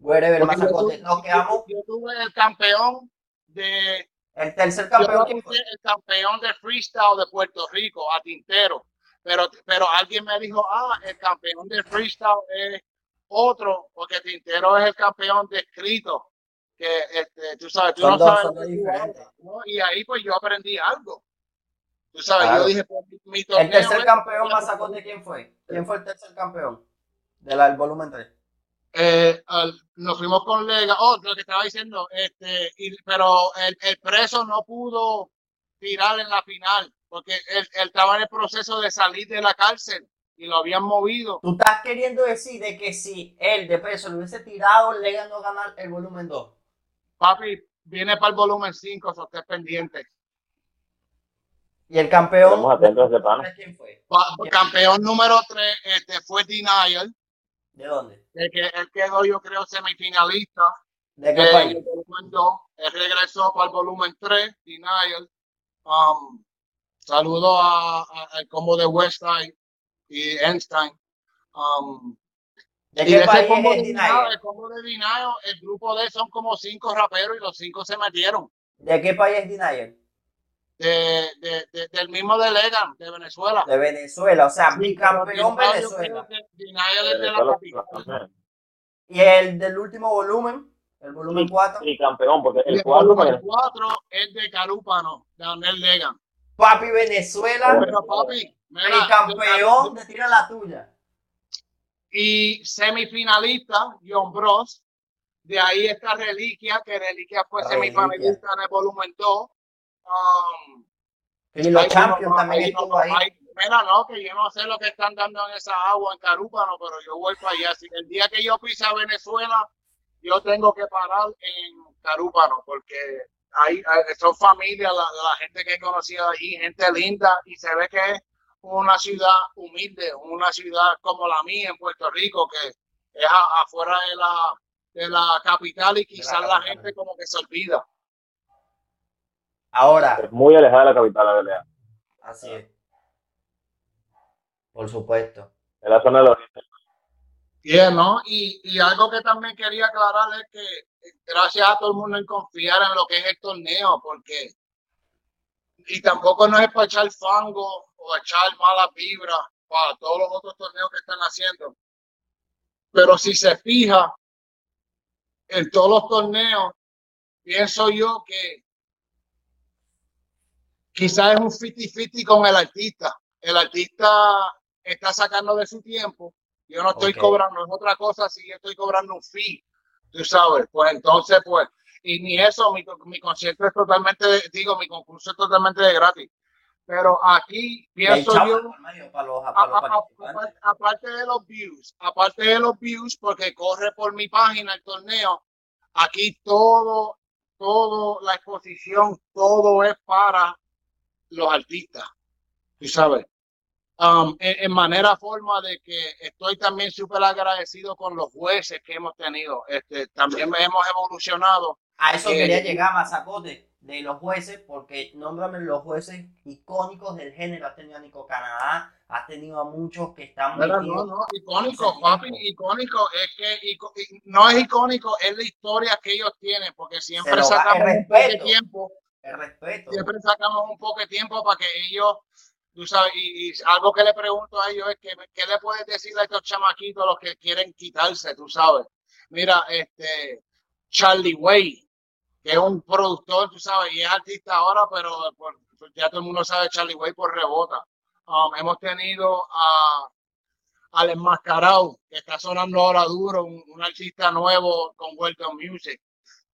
Bueno, nos quedamos. Yo tuve el campeón de el tercer campeón el campeón de freestyle de Puerto Rico a Tintero pero pero alguien me dijo ah el campeón de freestyle es otro porque Tintero es el campeón de escrito que este, tú sabes tú no sabes y ahí pues yo aprendí algo Tú sabes, Claro. yo dije, pues, mi, torneo El tercer campeón más de quién fue? ¿Quién fue el tercer campeón? Del volumen 3. Eh, al- nos fuimos con Lega. Oh, lo que estaba diciendo, este, y- pero el, el preso no pudo tirar en la final porque él, él estaba en el proceso de salir de la cárcel y lo habían movido. Tú estás queriendo decir de que si él de peso lo hubiese tirado, le ganó ganar el volumen 2. Papi, viene para el volumen 5, so estés pendiente. Y el campeón. Estamos atentos a ese pan. ¿de quién fue? Pa- campeón número 3 este, fue Denial, ¿De dónde? el que él quedó, yo creo, semifinalista. ¿De qué Eh, país? el volumen 2, él regresó para el volumen 3, Denial. Um, saludo a- a- al combo de Westside y Einstein. Um, ¿De qué de país combo es de el Denial? el combo de Denial, el grupo de son como cinco raperos y los cinco se metieron. ¿De qué país es Denial? De, de- de- del mismo de Legan, de Venezuela. De Venezuela, o sea, Sí, bicampeón yo Venezuela. creo que Denial es de la capital. Y el del último volumen, el volumen 4, Y campeón, porque El el cuarto volumen 4 es de Carúpano, de Anel Legan. papi Venezuela, Pero papi, mira, el campeón de tira la tuya. y semifinalista, John Bros. De ahí está Reliquia, que Reliquia fue Reliquia. semifinalista en el volumen 2. Um, Y los Champions también estuvo ahí. Mira, no, que yo no sé lo que están dando en esa agua en Carúpano, pero yo voy para allá. Si el día que yo pise a Venezuela, yo tengo que parar en Carúpano, porque hay, hay- son familias, la, la gente que he conocido allí, gente linda, y se ve que es una ciudad humilde, una ciudad como la mía en Puerto Rico, que es a- afuera de la, de la capital y quizás la, capital. gente como que se olvida. Ahora, Es muy alejada de la capital la pelea. así es. Por supuesto. En la zona del oriente. Bien, ¿no? Y, y algo que también quería aclarar es que gracias a todo el mundo en confiar en lo que es el torneo, porque y tampoco no es para echar fango o echar malas vibras para todos los otros torneos que están haciendo. Pero si se fija en todos los torneos, pienso yo que quizás es un 50-50 con el artista. El artista está sacando de su tiempo yo no estoy cobrando, es otra cosa si yo estoy cobrando un fee, tú sabes, pues entonces, pues, y ni eso, mi, mi concierto es totalmente, de- digo, mi concurso es totalmente de gratis. Pero aquí pienso yo, para los, a- los a- aparte de los views, aparte de los views, porque corre por mi página el torneo, aquí todo, todo, la exposición, todo es para los artistas, tú sabes. Um, en, en manera forma de que estoy también súper agradecido con los jueces que hemos tenido. Este, también hemos evolucionado. A eso Eh, quería llegar, Mazacote, de los jueces, porque nómbrame los jueces icónicos del género. Has tenido a Nico Canadá, has tenido a muchos que están metidos. No, no, icónico, papi, icónico. Es que no es icónico, es la historia que ellos tienen, porque siempre sacamos el tiempo, Siempre sacamos un poco de tiempo para que ellos, tú sabes, y, y algo que le pregunto a ellos es que, ¿qué le puedes decir a estos chamaquitos los que quieren quitarse, tú sabes? Mira, este, Charlie Way, que es un productor, tú sabes, y es artista ahora, pero por- ya todo el mundo sabe Charlie Way por rebota. Um, hemos tenido a al enmascarado, que está sonando ahora duro, un, un artista nuevo con Welcome Music.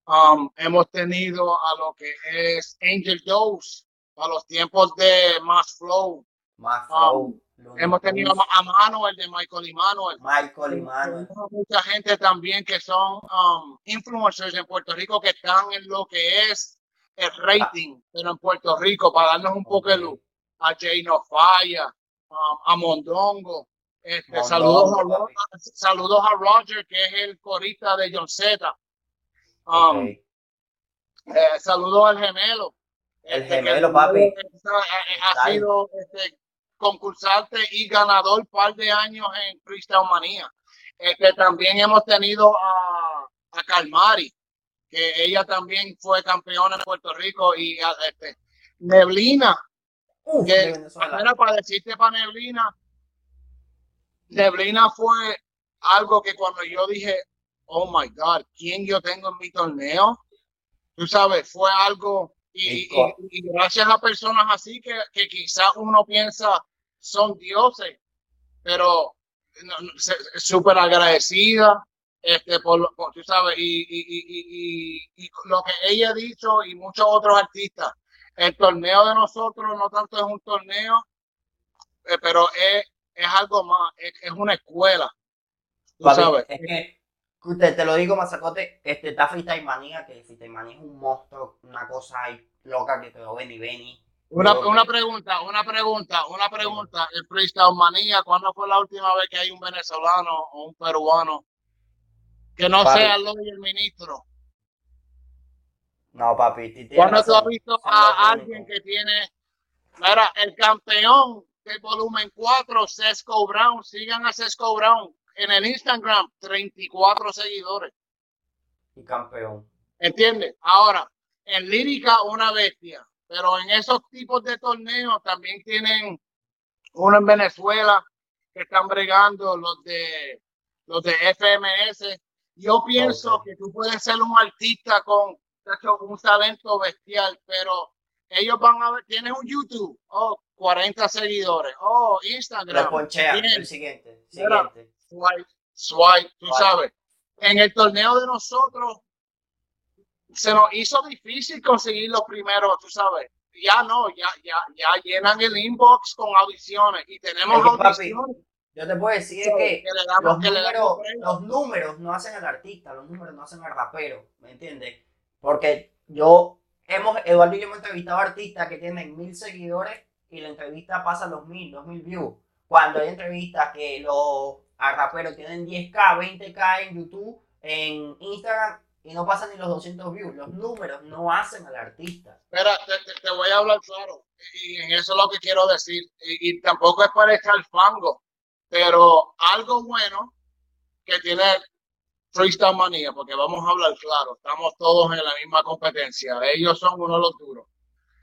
Um, hemos tenido a lo que es Angel Dose, a los tiempos de Mass Flow. Más flow. Looney Hemos tenido a Manuel de Michael y Manuel. Michael y Manuel. Mucha gente también que son um, influencers en Puerto Rico que están en lo que es el rating, pero en Puerto Rico, para darnos un poco de luz. A Jay No Falla, um, a Mondongo. Este, Mondongo, saludos, a, saludos a Roger, que es el corista de John Z. Um, eh, saludos al gemelo. El Este, gemelo, papi. eh, Ha, ha sido este, concursante y ganador par de años en Freestyle Manía. Este, también hemos tenido a, a Calmari, que ella también fue campeona en Puerto Rico y a- este, Neblina, Uf, que era para decirte para Neblina, Neblina fue algo que cuando yo dije, oh my God, ¿quién yo tengo en mi torneo? Tú sabes, fue algo Y, gracias a personas así que, que quizás uno piensa son dioses, pero súper agradecida este, por, tú sabes, y, y, y, lo que ella ha dicho y muchos otros artistas. El torneo de nosotros no tanto es un torneo, eh, pero es, es, algo más, es, una escuela. Tú sabes. Es que, usted te lo digo, Mazacote, este, está Freestyle Manía, que Freestyle Manía es un monstruo, una cosa loca que te lo ven y ven una, una, pregunta, una pregunta, una pregunta. El freestyle manía, ¿cuándo fue la última vez que hay un venezolano o un peruano que no sea el ministro? No, papi. ¿Cuándo tú has visto a alguien que tiene, mira, el campeón del volumen 4, Sesco Brown, sigan a Sesco Brown en el Instagram, 34 seguidores. Y campeón. ¿Entiendes? Ahora, en lírica, una bestia pero en esos tipos de torneos también tienen uno en Venezuela que están bregando los de los de FMS. Yo pienso que tú puedes ser un artista con un talento bestial, pero ellos van a ver, tienes un YouTube, oh, 40 seguidores, oh, Instagram. el siguiente, siguiente. Swipe, swipe, tú sabes. En el torneo de nosotros, se nos hizo difícil conseguir los primeros, tú sabes. Ya no, ya, ya, ya llenan el inbox con audiciones y tenemos audiciones. yo te puedo decir que, los, números, los, números, no hacen al artista, los números no hacen al rapero, ¿me entiendes? Porque yo, hemos, Eduardo y yo hemos entrevistado artistas que tienen mil seguidores y la entrevista pasa los mil, dos mil views. Cuando hay entrevistas que los raperos tienen 10k, 20k en YouTube, en Instagram y no pasan ni los 200 views. Los números no hacen al artista. Espera, te, voy a hablar claro. Y en eso es lo que quiero decir. Y, tampoco es para echar fango. Pero algo bueno que tiene Freestyle Manía, porque vamos a hablar claro, estamos todos en la misma competencia. Ellos son uno de los duros.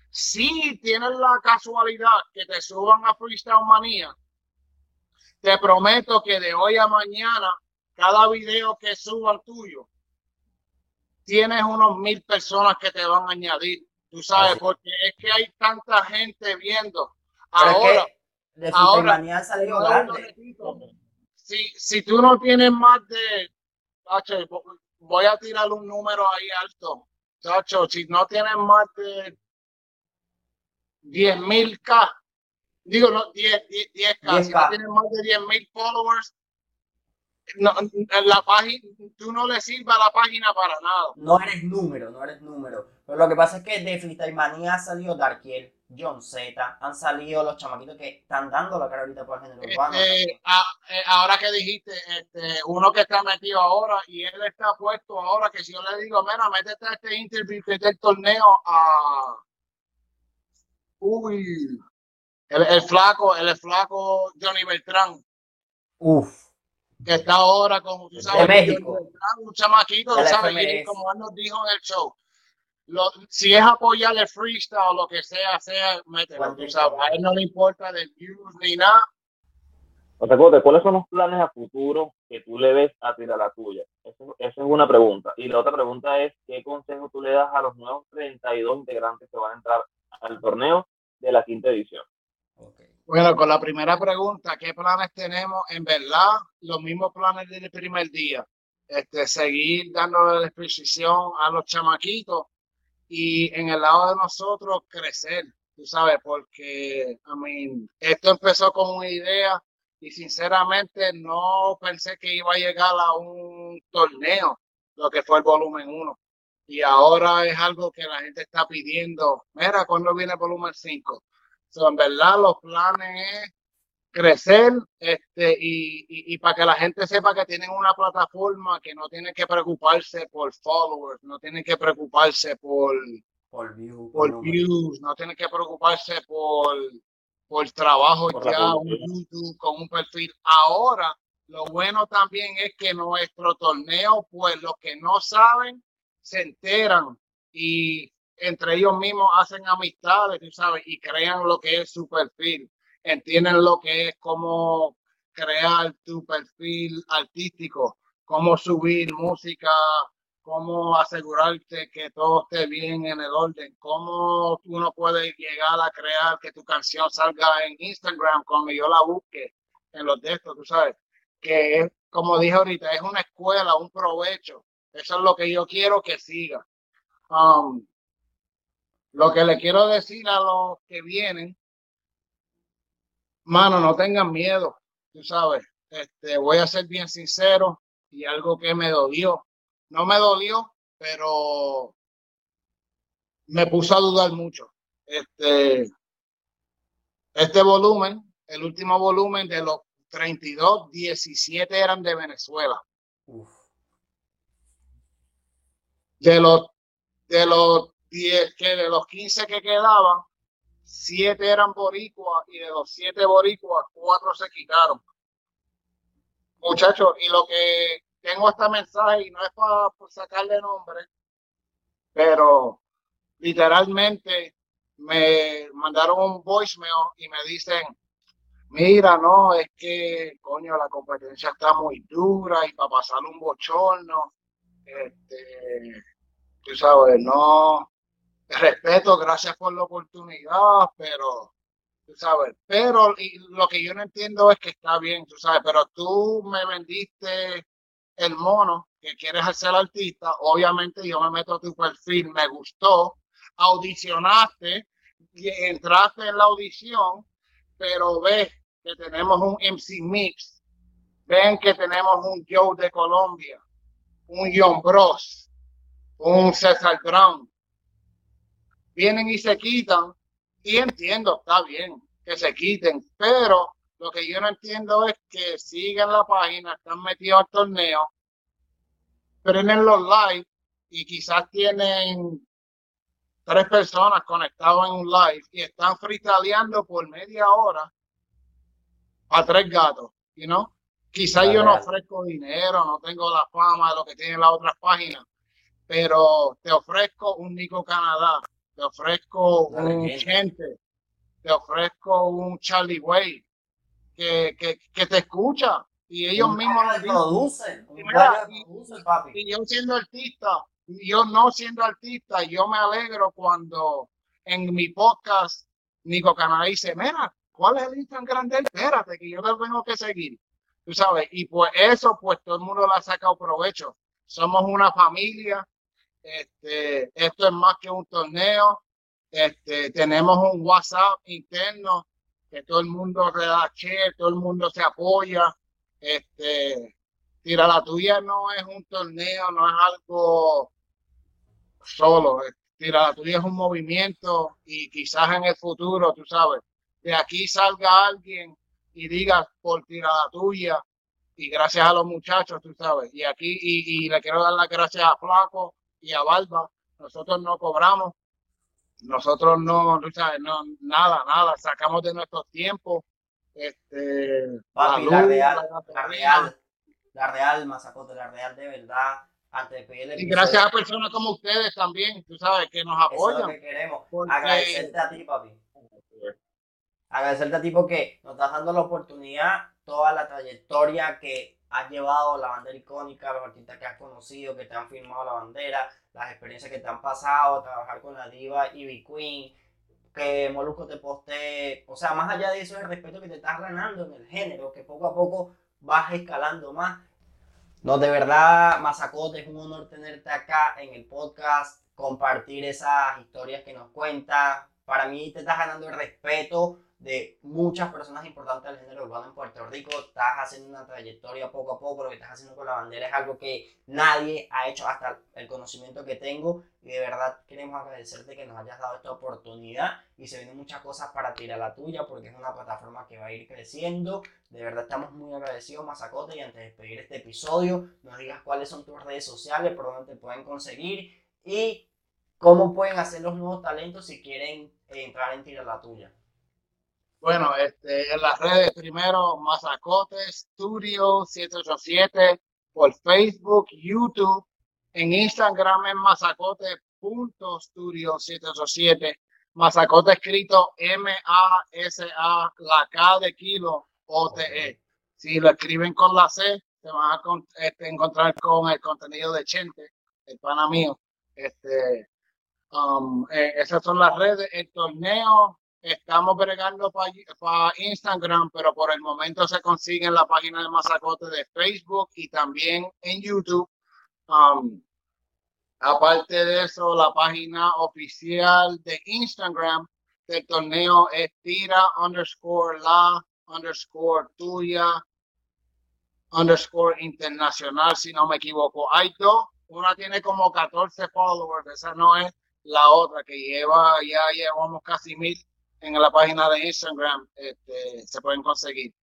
Si tienes la casualidad que te suban a Freestyle Manía, te prometo que de hoy a mañana, cada video que suban tuyo, tienes unos mil personas que te van a añadir. Tú sabes, porque es que hay tanta gente viendo. ahora, de ahora salió grande. Si, si tú no tienes más de, voy a tirar un número ahí alto. Chacho, si no tienes más de 10 mil K, digo, no, 10, 10, K, si no tienes más de 10 mil followers, no, la página, tú no le sirva la página para nada. No eres número, no eres número. Pero lo que pasa es que de Freestyle Manía ha salido Darkiel, John Z, han salido los chamaquitos que están dando la cara ahorita por el género urbano. Este, eh, ahora que dijiste, este, uno que está metido ahora y él está puesto ahora, que si yo le digo, mira, métete a este interview que este torneo a. Uy, el, el flaco, el flaco Johnny Beltrán. Uf que está ahora, como tú sabes, México. un chamaquito, ¿sabes? como él nos dijo en el show, si es apoyar el freestyle o lo que sea, sea, mételo, tú sabes. A él no le importa de views ni nada. O sea, ¿cuáles son los planes a futuro que tú le ves a tirar la tuya? Esa es una pregunta. Y la otra pregunta es, ¿qué consejo tú le das a los nuevos 32 integrantes que van a entrar al torneo de la quinta edición? Bueno, con la primera pregunta, ¿qué planes tenemos? En verdad, los mismos planes del primer día. Este, seguir dando la exposición a los chamaquitos y en el lado de nosotros crecer, tú sabes, porque, I mean, esto empezó con una idea y sinceramente no pensé que iba a llegar a un torneo, lo que fue el volumen 1. Y ahora es algo que la gente está pidiendo. Mira, ¿cuándo viene el volumen 5? En verdad, los planes es crecer este, y, para que la gente sepa que tienen una plataforma que no tiene que preocuparse por followers, no tiene que preocuparse por, por, views, no tiene que preocuparse por, por trabajo ya, un YouTube con un perfil. Ahora, lo bueno también es que nuestro torneo, pues los que no saben, se enteran y entre ellos mismos hacen amistades, tú sabes, y crean lo que es su perfil, entienden lo que es cómo crear tu perfil artístico, cómo subir música cómo asegurarte que todo esté bien en el orden, cómo uno puede llegar a crear que tu canción salga en Instagram cuando yo la busque en los textos, tú sabes, que es, como dije ahorita, es una escuela, un provecho. Eso es lo que yo quiero que siga. Um, lo que le quiero decir a los que vienen, mano, no tengan miedo, tú sabes. Este, voy a ser bien sincero y algo que me dolió. No me dolió, pero me puso a dudar mucho. Este, este volumen, el último volumen de los 32, 17 eran de Venezuela. De los de los 10 que de los 15 que quedaban, 7 eran boricuas y de los 7 boricuas, 4 se quitaron. Muchachos, y lo que tengo este mensaje y no es para sacarle nombre, pero literalmente me mandaron un voicemail y me dicen, mira, no, es que, coño, la competencia está muy dura y para pasar un bochorno, este, tú sabes, no, respeto, gracias por la oportunidad, pero, tú sabes, pero lo que yo no entiendo es que está bien, tú sabes, pero tú me vendiste el mono que quieres hacer artista, obviamente yo me meto a tu perfil, me gustó, audicionaste, entraste en la audición, pero ves que tenemos un MC Mix, ven que tenemos un Joe de Colombia, un John Bros, un César Brown. Vienen y se quitan, y entiendo, está bien que se quiten, pero lo que yo no entiendo es que siguen la página, están metidos al torneo, prenden los live y quizás tienen tres personas conectadas en un live y están fritaleando por media hora a tres gatos, you know? Quizás yo no ofrezco dinero, no tengo la fama de lo que tienen las otras páginas, pero te ofrezco un Nico Canadá, te ofrezco un Gente, te ofrezco un Charlie Way, que, que, que te escucha y ellos mismos lo producen. Y, y, yo siendo artista, yo no siendo artista, yo me alegro cuando en mi podcast Nico Canadá dice, mira, ¿cuál es el Instagram grande? Espérate, que yo lo tengo que seguir. Tú sabes, y pues eso, pues todo el mundo le ha sacado provecho. Somos una familia, este, esto es más que un torneo, este, tenemos un WhatsApp interno que todo el mundo redacche, todo el mundo se apoya. Este, tira la tuya no es un torneo, no es algo solo. Tira la tuya es un movimiento y quizás en el futuro, tú sabes, de aquí salga alguien y diga por tira la tuya y gracias a los muchachos, tú sabes. Y aquí, y le quiero dar las gracias a Flaco y a Barba. Nosotros no cobramos, nosotros no, sabes, no, nada, nada, sacamos de nuestros tiempos. Este, la, real, la, real, la real, Mazacote, la real de verdad. De y gracias a personas como ustedes también, tú sabes, que nos apoyan. Eso es lo que queremos. Agradecerte a ti, papi. Agradecerte a ti porque nos estás dando la oportunidad, toda la trayectoria que has llevado la bandera icónica, los artistas que has conocido, que te han firmado la bandera, las experiencias que te han pasado, trabajar con la diva Ivy Queen, que Molusco te postee, o sea, más allá de eso, el respeto que te estás ganando en el género, que poco a poco vas escalando más. No, de verdad, Mazacote, es un honor tenerte acá en el podcast, compartir esas historias que nos cuentas. Para mí te estás ganando el respeto de muchas personas importantes del género urbano en Puerto Rico. Estás haciendo una trayectoria poco a poco. Lo que estás haciendo con la bandera es algo que nadie ha hecho hasta el conocimiento que tengo. Y de verdad queremos agradecerte que nos hayas dado esta oportunidad. Y se vienen muchas cosas para tirar la tuya porque es una plataforma que va a ir creciendo. De verdad estamos muy agradecidos, Mazacote. Y antes de despedir este episodio, nos digas cuáles son tus redes sociales, por dónde te pueden conseguir y cómo pueden hacer los nuevos talentos si quieren entrar en Tira la Tuya. Bueno, este, en las redes primero Mazacote Studio 787 por Facebook, YouTube, en Instagram en mazacote.studio 787. Mazacote escrito M-A-S-A, la K de kilo, O-T-E. Si lo escriben con la C, se van a este, encontrar con el contenido de Chente. el pana mío. Este, um, eh, esas son las redes. El torneo estamos bregando para Instagram, pero por el momento se consigue en la página de Mazacote de Facebook y también en YouTube. Um, aparte de eso, la página oficial de Instagram del torneo es tira underscore la underscore tuya underscore internacional, si no me equivoco. Hay dos, una tiene como 14 followers, esa no es la otra que lleva, ya llevamos casi mil en la página de Instagram, este, se pueden conseguir.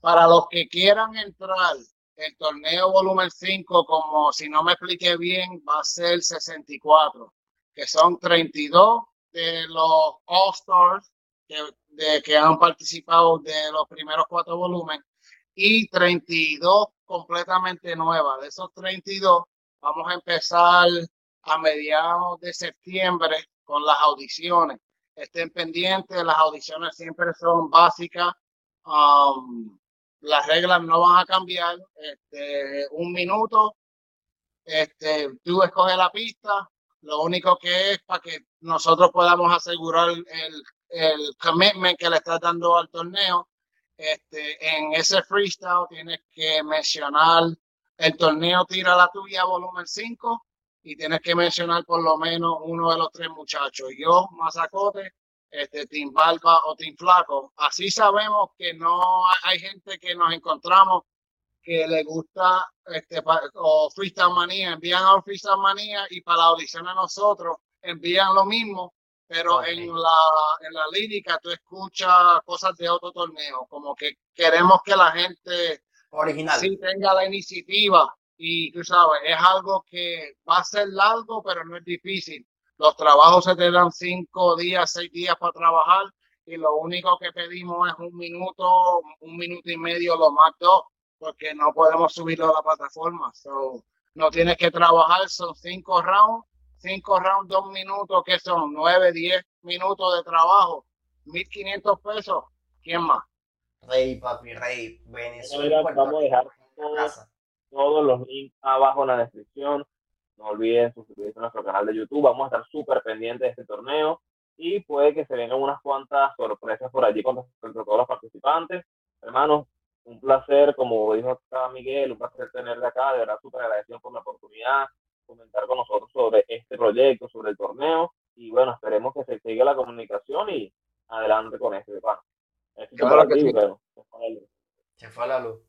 Para los que quieran entrar, el torneo volumen 5, como si no me expliqué bien, va a ser 64, que son 32 de los All Stars que, que han participado de los primeros cuatro volúmenes y 32 completamente nuevas. De esos 32, vamos a empezar a mediados de septiembre con las audiciones. Estén pendientes, las audiciones siempre son básicas. Um, las reglas no van a cambiar. Este, un minuto, este, tú escoges la pista. Lo único que es para que nosotros podamos asegurar el, el commitment que le estás dando al torneo este, en ese freestyle tienes que mencionar el torneo Tira la Tuya, volumen 5, y tienes que mencionar por lo menos uno de los tres muchachos. Yo, Mazacote, este, Team Barba o Team Flaco. Así sabemos que no hay gente que nos encontramos que le gusta este, o Freestyle Manía, envían a Freestyle Manía y para la audición a nosotros envían lo mismo pero en la, en la lírica tú escuchas cosas de otro torneo, como que queremos que la gente Original. sí tenga la iniciativa y tú sabes, es algo que va a ser largo, pero no es difícil. Los trabajos se te dan cinco días, seis días para trabajar y lo único que pedimos es un minuto, un minuto y medio, lo más dos, porque no podemos subirlo a la plataforma. So, no tienes que trabajar, son cinco rounds cinco rounds, dos minutos, que son nueve, diez minutos de trabajo, mil quinientos pesos, ¿quién más? Rey, papi, rey, Venezuela. vamos a dejar todos, los links abajo en la descripción. No olviden suscribirse a nuestro canal de YouTube. Vamos a estar súper pendientes de este torneo y puede que se vengan unas cuantas sorpresas por allí con respecto a todos los participantes. Hermanos, un placer, como dijo acá Miguel, un placer tenerle acá. De verdad, súper agradecido por la oportunidad comentar con nosotros sobre este proyecto, sobre el torneo. Y bueno, esperemos que se siga la comunicación y adelante con este. Bueno, se fue la luz.